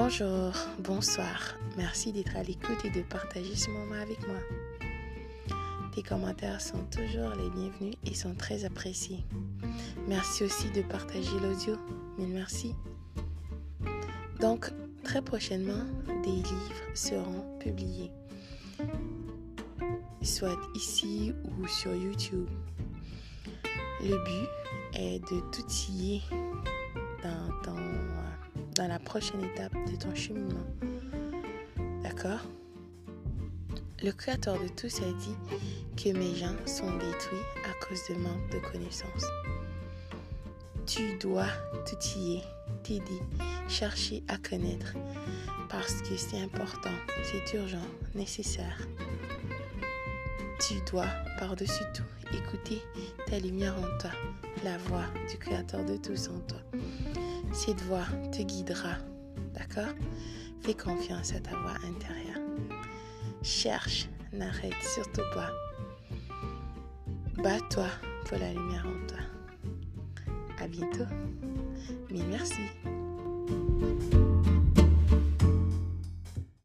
Bonjour, bonsoir. Merci d'être à l'écoute et de partager ce moment avec moi. Tes commentaires sont toujours les bienvenus et sont très appréciés. Merci aussi de partager l'audio. Mille merci. Donc, très prochainement, des livres seront publiés, soit ici ou sur YouTube. Le but est de tout ton, dans la prochaine étape de ton cheminement. D'accord? Le Créateur de tous a dit que mes gens sont détruits à cause de manque de connaissances. Tu dois t'outiller, t'aider, chercher à connaître parce que c'est important, c'est urgent, nécessaire. Tu dois, par-dessus tout, écouter ta lumière en toi, la voix du Créateur de tous en toi. Cette voix te guidera, d'accord? Fais confiance à ta voix intérieure. Cherche, n'arrête surtout pas. Bats-toi pour la lumière en toi. À bientôt. Mille merci.